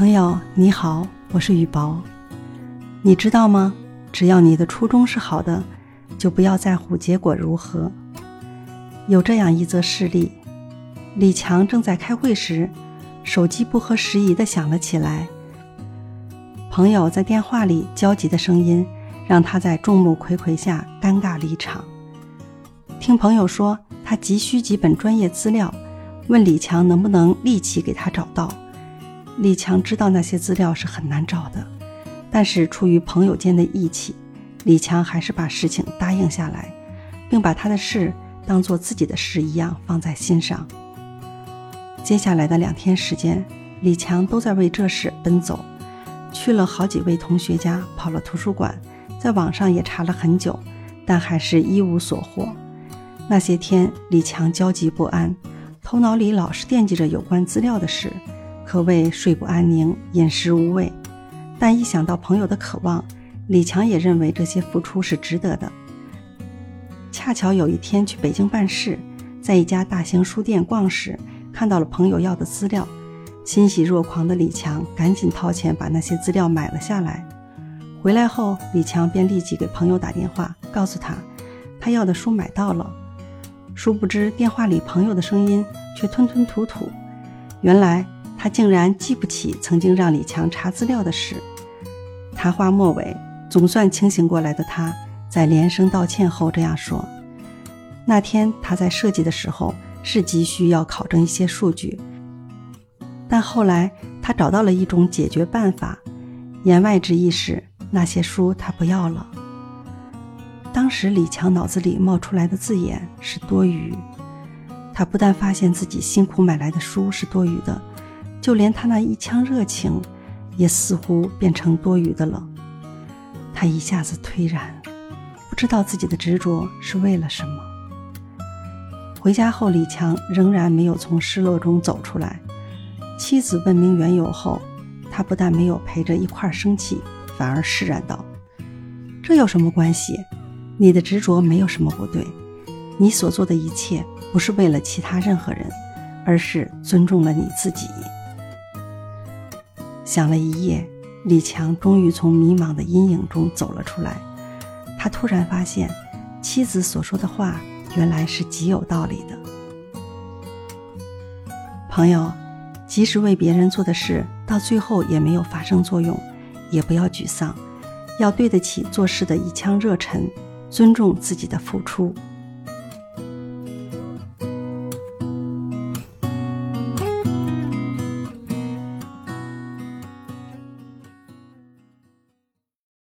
朋友你好，我是雨薄。你知道吗？只要你的初衷是好的，就不要在乎结果如何。有这样一则事例：李强正在开会时，手机不合时宜的响了起来。朋友在电话里焦急的声音，让他在众目睽睽下尴尬离场。听朋友说，他急需几本专业资料，问李强能不能立即给他找到。李强知道那些资料是很难找的，但是出于朋友间的义气，李强还是把事情答应下来，并把他的事当做自己的事一样放在心上。接下来的两天时间，李强都在为这事奔走，去了好几位同学家，跑了图书馆，在网上也查了很久，但还是一无所获。那些天，李强焦急不安，头脑里老是惦记着有关资料的事。可谓睡不安宁，饮食无味。但一想到朋友的渴望，李强也认为这些付出是值得的。恰巧有一天去北京办事，在一家大型书店逛时，看到了朋友要的资料，欣喜若狂的李强赶紧掏钱把那些资料买了下来。回来后，李强便立即给朋友打电话，告诉他他要的书买到了。殊不知电话里朋友的声音却吞吞吐吐，原来。他竟然记不起曾经让李强查资料的事。谈话末尾，总算清醒过来的他，在连声道歉后这样说：“那天他在设计的时候是急需要考证一些数据，但后来他找到了一种解决办法。言外之意是，那些书他不要了。当时李强脑子里冒出来的字眼是多余。他不但发现自己辛苦买来的书是多余的。”就连他那一腔热情，也似乎变成多余的了。他一下子颓然，不知道自己的执着是为了什么。回家后，李强仍然没有从失落中走出来。妻子问明缘由后，他不但没有陪着一块生气，反而释然道：“这有什么关系？你的执着没有什么不对，你所做的一切不是为了其他任何人，而是尊重了你自己。”想了一夜，李强终于从迷茫的阴影中走了出来。他突然发现，妻子所说的话原来是极有道理的。朋友，即使为别人做的事到最后也没有发生作用，也不要沮丧，要对得起做事的一腔热忱，尊重自己的付出。